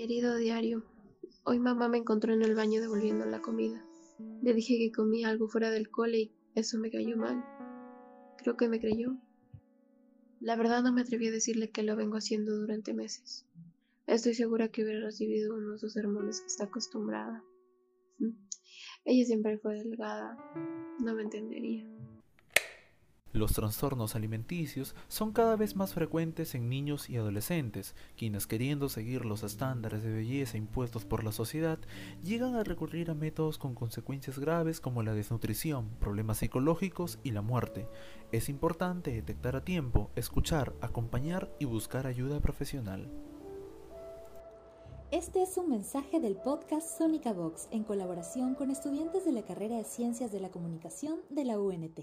Querido diario, hoy mamá me encontró en el baño devolviendo la comida. Le dije que comía algo fuera del cole y eso me cayó mal. Creo que me creyó. La verdad no me atreví a decirle que lo vengo haciendo durante meses. Estoy segura que hubiera recibido unos dos sermones que está acostumbrada. Ella siempre fue delgada. No me entendería. Los trastornos alimenticios son cada vez más frecuentes en niños y adolescentes, quienes queriendo seguir los estándares de belleza impuestos por la sociedad, llegan a recurrir a métodos con consecuencias graves como la desnutrición, problemas psicológicos y la muerte. Es importante detectar a tiempo, escuchar, acompañar y buscar ayuda profesional. Este es un mensaje del podcast Sónica Vox en colaboración con estudiantes de la carrera de Ciencias de la Comunicación de la UNT.